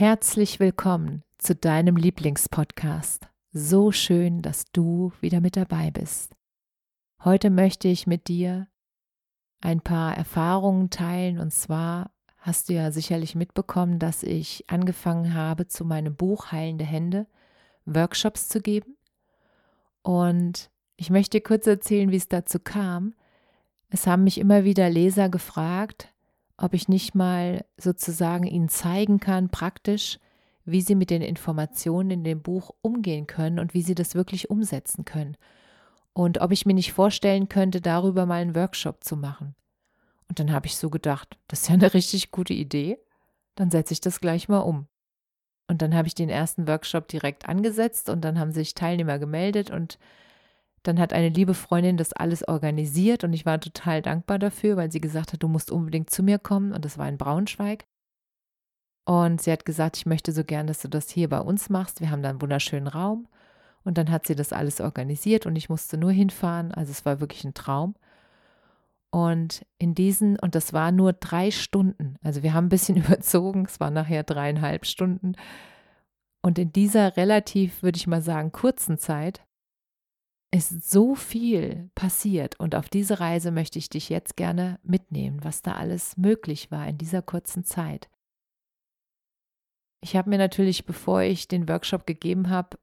Herzlich willkommen zu deinem Lieblingspodcast. So schön, dass du wieder mit dabei bist. Heute möchte ich mit dir ein paar Erfahrungen teilen und zwar hast du ja sicherlich mitbekommen, dass ich angefangen habe, zu meinem Buch Heilende Hände Workshops zu geben. Und ich möchte kurz erzählen, wie es dazu kam. Es haben mich immer wieder Leser gefragt, ob ich nicht mal sozusagen ihnen zeigen kann, praktisch, wie sie mit den Informationen in dem Buch umgehen können und wie sie das wirklich umsetzen können. Und ob ich mir nicht vorstellen könnte, darüber mal einen Workshop zu machen. Und dann habe ich so gedacht, das ist ja eine richtig gute Idee. Dann setze ich das gleich mal um. Und dann habe ich den ersten Workshop direkt angesetzt und dann haben sich Teilnehmer gemeldet und dann hat eine liebe Freundin das alles organisiert und ich war total dankbar dafür, weil sie gesagt hat, du musst unbedingt zu mir kommen und das war in Braunschweig. Und sie hat gesagt, ich möchte so gern, dass du das hier bei uns machst. Wir haben da einen wunderschönen Raum. Und dann hat sie das alles organisiert und ich musste nur hinfahren. Also es war wirklich ein Traum. Und in diesen, und das war nur drei Stunden, also wir haben ein bisschen überzogen, es waren nachher dreieinhalb Stunden. Und in dieser relativ, würde ich mal sagen, kurzen Zeit ist so viel passiert und auf diese Reise möchte ich dich jetzt gerne mitnehmen, was da alles möglich war in dieser kurzen Zeit. Ich habe mir natürlich, bevor ich den Workshop gegeben habe,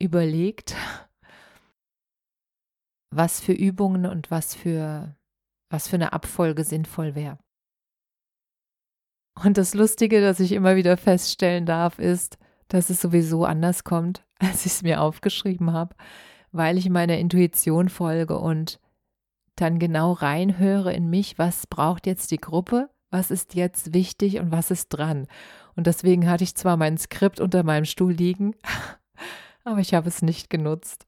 überlegt, was für Übungen und was für was für eine Abfolge sinnvoll wäre. Und das Lustige, das ich immer wieder feststellen darf, ist, dass es sowieso anders kommt, als ich es mir aufgeschrieben habe weil ich meiner Intuition folge und dann genau reinhöre in mich, was braucht jetzt die Gruppe, was ist jetzt wichtig und was ist dran. Und deswegen hatte ich zwar mein Skript unter meinem Stuhl liegen, aber ich habe es nicht genutzt.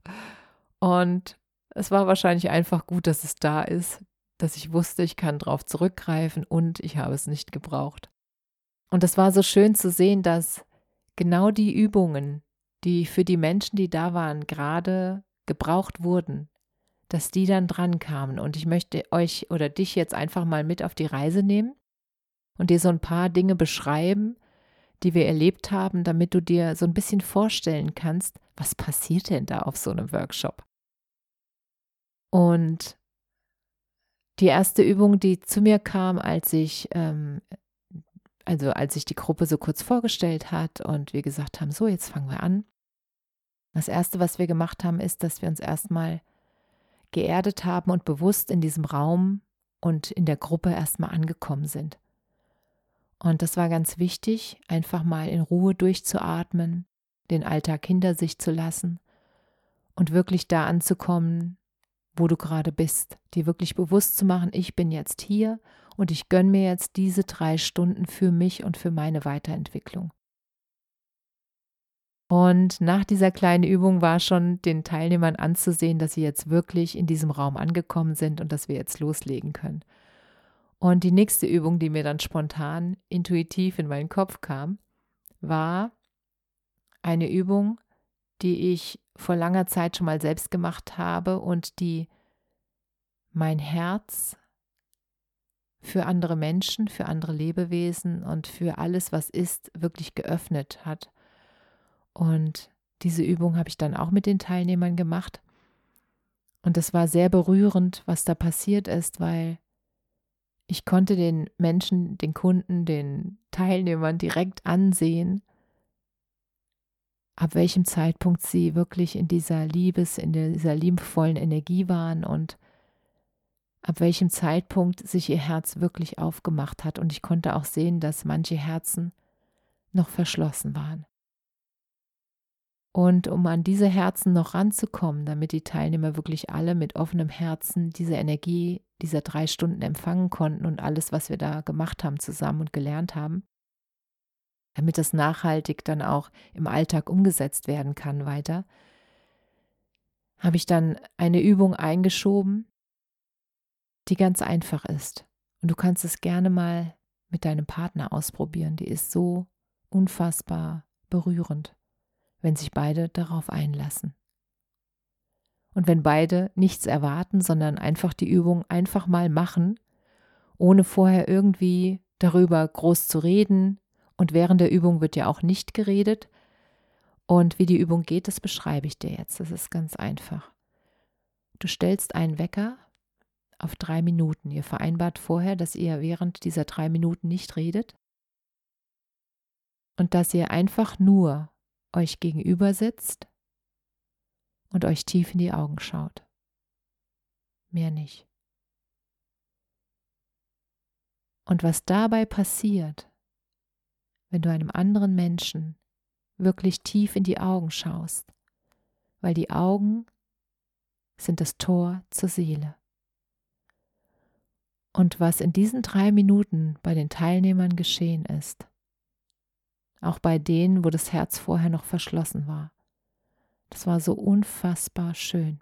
Und es war wahrscheinlich einfach gut, dass es da ist, dass ich wusste, ich kann darauf zurückgreifen und ich habe es nicht gebraucht. Und es war so schön zu sehen, dass genau die Übungen, die für die Menschen, die da waren, gerade gebraucht wurden, dass die dann dran kamen. Und ich möchte euch oder dich jetzt einfach mal mit auf die Reise nehmen und dir so ein paar Dinge beschreiben, die wir erlebt haben, damit du dir so ein bisschen vorstellen kannst, was passiert denn da auf so einem Workshop. Und die erste Übung, die zu mir kam, als ich, ähm, also als sich die Gruppe so kurz vorgestellt hat und wir gesagt haben, so, jetzt fangen wir an, das Erste, was wir gemacht haben, ist, dass wir uns erstmal geerdet haben und bewusst in diesem Raum und in der Gruppe erstmal angekommen sind. Und das war ganz wichtig, einfach mal in Ruhe durchzuatmen, den Alltag hinter sich zu lassen und wirklich da anzukommen, wo du gerade bist, dir wirklich bewusst zu machen, ich bin jetzt hier und ich gönne mir jetzt diese drei Stunden für mich und für meine Weiterentwicklung. Und nach dieser kleinen Übung war schon den Teilnehmern anzusehen, dass sie jetzt wirklich in diesem Raum angekommen sind und dass wir jetzt loslegen können. Und die nächste Übung, die mir dann spontan intuitiv in meinen Kopf kam, war eine Übung, die ich vor langer Zeit schon mal selbst gemacht habe und die mein Herz für andere Menschen, für andere Lebewesen und für alles, was ist, wirklich geöffnet hat und diese Übung habe ich dann auch mit den Teilnehmern gemacht. Und es war sehr berührend, was da passiert ist, weil ich konnte den Menschen, den Kunden, den Teilnehmern direkt ansehen, ab welchem Zeitpunkt sie wirklich in dieser Liebes, in dieser liebevollen Energie waren und ab welchem Zeitpunkt sich ihr Herz wirklich aufgemacht hat. Und ich konnte auch sehen, dass manche Herzen noch verschlossen waren. Und um an diese Herzen noch ranzukommen, damit die Teilnehmer wirklich alle mit offenem Herzen diese Energie dieser drei Stunden empfangen konnten und alles, was wir da gemacht haben zusammen und gelernt haben, damit das nachhaltig dann auch im Alltag umgesetzt werden kann weiter, habe ich dann eine Übung eingeschoben, die ganz einfach ist. Und du kannst es gerne mal mit deinem Partner ausprobieren. Die ist so unfassbar berührend, wenn sich beide darauf einlassen. Und wenn beide nichts erwarten, sondern einfach die Übung einfach mal machen, ohne vorher irgendwie darüber groß zu reden. Und während der Übung wird ja auch nicht geredet. Und wie die Übung geht, das beschreibe ich dir jetzt. Das ist ganz einfach. Du stellst einen Wecker auf drei Minuten. Ihr vereinbart vorher, dass ihr während dieser drei Minuten nicht redet und dass ihr einfach nur euch gegenüber sitzt und euch tief in die Augen schaut. Mehr nicht. Und was dabei passiert, wenn du einem anderen Menschen wirklich tief in die Augen schaust, weil die Augen sind das Tor zur Seele. Und was in diesen drei Minuten bei den Teilnehmern geschehen ist, auch bei denen, wo das Herz vorher noch verschlossen war. Das war so unfassbar schön.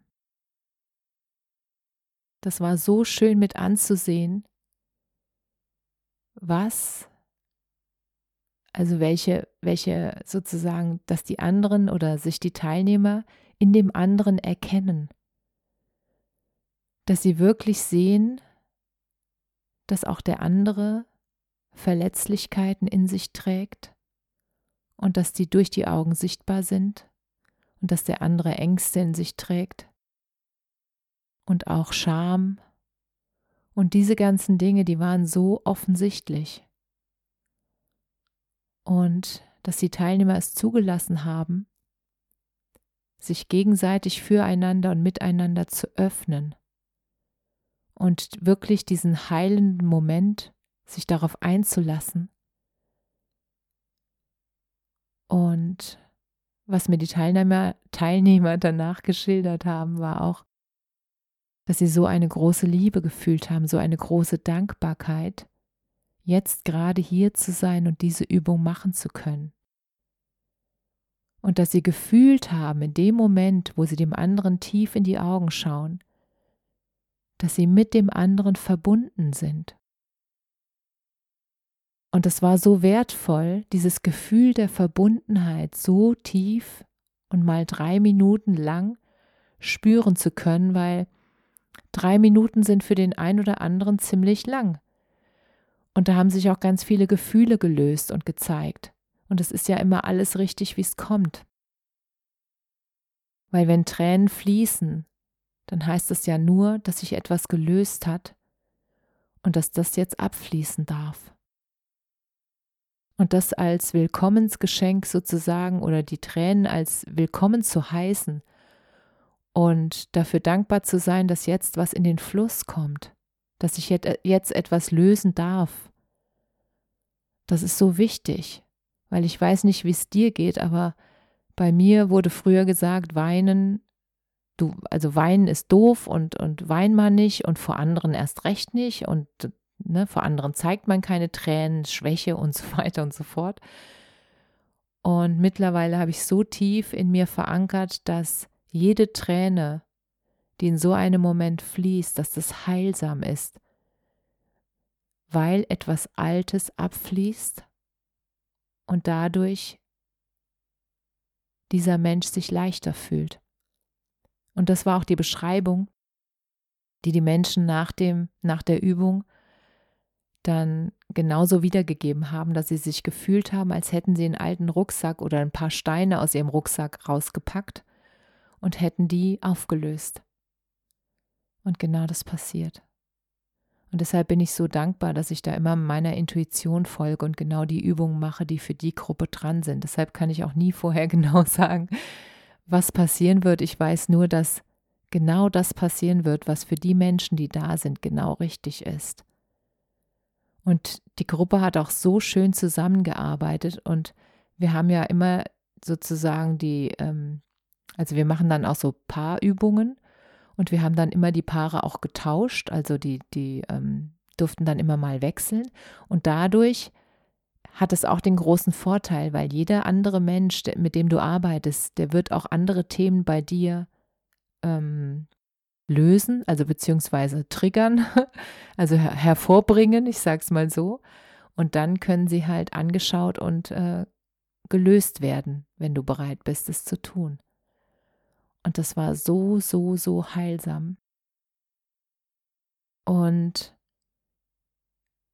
Das war so schön mit anzusehen, was, also welche, welche sozusagen, dass die anderen oder sich die Teilnehmer in dem anderen erkennen. Dass sie wirklich sehen, dass auch der andere Verletzlichkeiten in sich trägt und dass die durch die Augen sichtbar sind und dass der andere Ängste in sich trägt und auch Scham und diese ganzen Dinge, die waren so offensichtlich. Und dass die Teilnehmer es zugelassen haben, sich gegenseitig füreinander und miteinander zu öffnen und wirklich diesen heilenden Moment sich darauf einzulassen und was mir die Teilnehmer, Teilnehmer danach geschildert haben, war auch, dass sie so eine große Liebe gefühlt haben, so eine große Dankbarkeit, jetzt gerade hier zu sein und diese Übung machen zu können. Und dass sie gefühlt haben, in dem Moment, wo sie dem anderen tief in die Augen schauen, dass sie mit dem anderen verbunden sind und es war so wertvoll, dieses Gefühl der Verbundenheit so tief und mal drei Minuten lang spüren zu können, weil drei Minuten sind für den einen oder anderen ziemlich lang. Und da haben sich auch ganz viele Gefühle gelöst und gezeigt. Und es ist ja immer alles richtig, wie es kommt. Weil wenn Tränen fließen, dann heißt es ja nur, dass sich etwas gelöst hat und dass das jetzt abfließen darf und das als Willkommensgeschenk sozusagen oder die Tränen als Willkommen zu heißen und dafür dankbar zu sein, dass jetzt was in den Fluss kommt, dass ich jetzt etwas lösen darf. Das ist so wichtig, weil ich weiß nicht, wie es dir geht, aber bei mir wurde früher gesagt, weinen, du, also weinen ist doof und, und wein man nicht und vor anderen erst recht nicht und Ne? Vor anderen zeigt man keine Tränen, Schwäche und so weiter und so fort. Und mittlerweile habe ich so tief in mir verankert, dass jede Träne, die in so einem Moment fließt, dass das heilsam ist, weil etwas Altes abfließt und dadurch dieser Mensch sich leichter fühlt. Und das war auch die Beschreibung, die die Menschen nach, dem, nach der Übung dann genauso wiedergegeben haben, dass sie sich gefühlt haben, als hätten sie einen alten Rucksack oder ein paar Steine aus ihrem Rucksack rausgepackt und hätten die aufgelöst. Und genau das passiert. Und deshalb bin ich so dankbar, dass ich da immer meiner Intuition folge und genau die Übungen mache, die für die Gruppe dran sind. Deshalb kann ich auch nie vorher genau sagen, was passieren wird. Ich weiß nur, dass genau das passieren wird, was für die Menschen, die da sind, genau richtig ist. Und die Gruppe hat auch so schön zusammengearbeitet und wir haben ja immer sozusagen die, ähm, also wir machen dann auch so Paarübungen und wir haben dann immer die Paare auch getauscht, also die, die ähm, durften dann immer mal wechseln. Und dadurch hat es auch den großen Vorteil, weil jeder andere Mensch, mit dem du arbeitest, der wird auch andere Themen bei dir ähm, lösen, also beziehungsweise triggern, also her hervorbringen, ich sage es mal so. Und dann können sie halt angeschaut und äh, gelöst werden, wenn du bereit bist, es zu tun. Und das war so, so, so heilsam. Und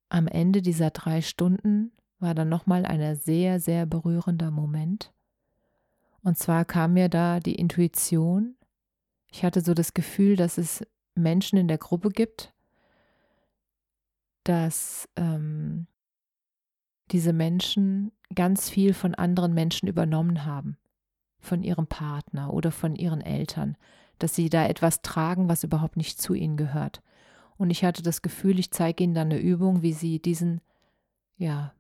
am Ende dieser drei Stunden war dann nochmal ein sehr, sehr berührender Moment. Und zwar kam mir da die Intuition. Ich hatte so das Gefühl, dass es Menschen in der Gruppe gibt, dass ähm, diese Menschen ganz viel von anderen Menschen übernommen haben, von ihrem Partner oder von ihren Eltern, dass sie da etwas tragen, was überhaupt nicht zu ihnen gehört. Und ich hatte das Gefühl, ich zeige ihnen dann eine Übung, wie sie diesen, ja,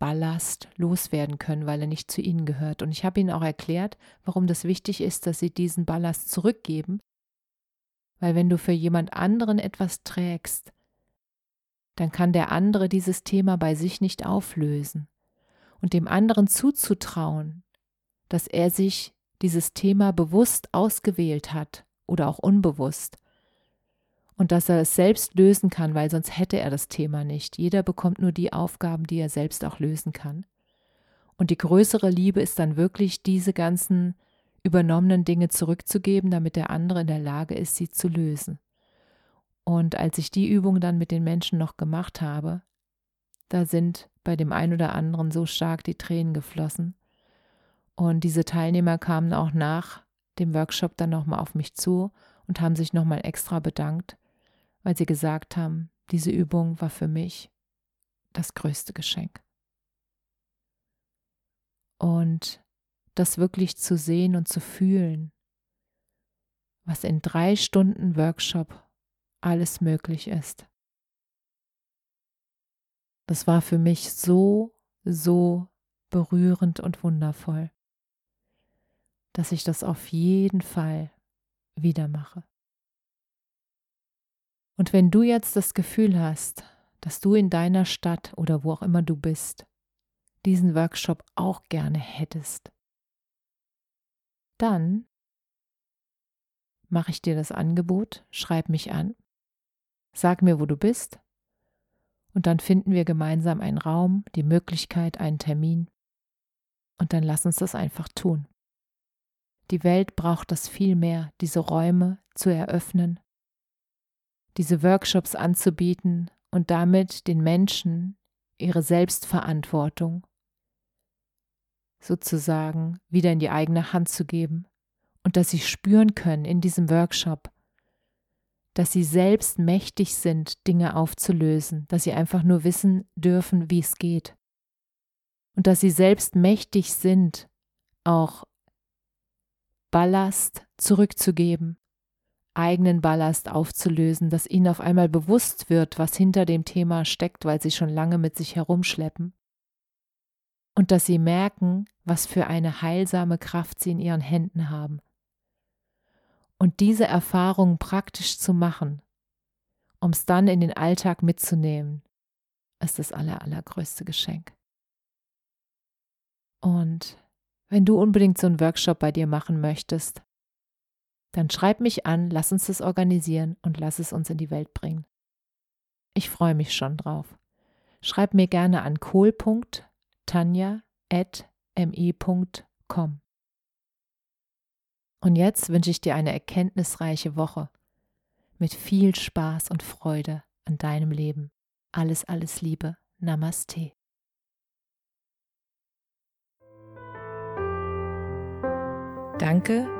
Ballast loswerden können, weil er nicht zu ihnen gehört. Und ich habe ihnen auch erklärt, warum das wichtig ist, dass sie diesen Ballast zurückgeben, weil wenn du für jemand anderen etwas trägst, dann kann der andere dieses Thema bei sich nicht auflösen. Und dem anderen zuzutrauen, dass er sich dieses Thema bewusst ausgewählt hat oder auch unbewusst und dass er es selbst lösen kann, weil sonst hätte er das Thema nicht. Jeder bekommt nur die Aufgaben, die er selbst auch lösen kann. Und die größere Liebe ist dann wirklich, diese ganzen übernommenen Dinge zurückzugeben, damit der andere in der Lage ist, sie zu lösen. Und als ich die Übung dann mit den Menschen noch gemacht habe, da sind bei dem einen oder anderen so stark die Tränen geflossen. Und diese Teilnehmer kamen auch nach dem Workshop dann nochmal auf mich zu und haben sich nochmal extra bedankt, weil sie gesagt haben, diese Übung war für mich das größte Geschenk. Und das wirklich zu sehen und zu fühlen, was in drei Stunden Workshop alles möglich ist. Das war für mich so, so berührend und wundervoll, dass ich das auf jeden Fall wieder mache. Und wenn du jetzt das Gefühl hast, dass du in deiner Stadt oder wo auch immer du bist, diesen Workshop auch gerne hättest, dann mache ich dir das Angebot, schreib mich an Sag mir, wo du bist, und dann finden wir gemeinsam einen Raum, die Möglichkeit, einen Termin, und dann lass uns das einfach tun. Die Welt braucht das viel mehr, diese Räume zu eröffnen, diese Workshops anzubieten und damit den Menschen ihre Selbstverantwortung sozusagen wieder in die eigene Hand zu geben und dass sie spüren können in diesem Workshop, dass sie selbst mächtig sind, Dinge aufzulösen, dass sie einfach nur wissen dürfen, wie es geht. Und dass sie selbst mächtig sind, auch Ballast zurückzugeben, eigenen Ballast aufzulösen, dass ihnen auf einmal bewusst wird, was hinter dem Thema steckt, weil sie schon lange mit sich herumschleppen. Und dass sie merken, was für eine heilsame Kraft sie in ihren Händen haben und diese Erfahrung praktisch zu machen, um es dann in den Alltag mitzunehmen, ist das aller, allergrößte Geschenk. Und wenn du unbedingt so einen Workshop bei dir machen möchtest, dann schreib mich an, lass uns das organisieren und lass es uns in die Welt bringen. Ich freue mich schon drauf. Schreib mir gerne an kohl.tanja.mi.com. Und jetzt wünsche ich dir eine erkenntnisreiche Woche mit viel Spaß und Freude an deinem Leben. Alles, alles Liebe. Namaste. Danke,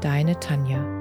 deine Tanja.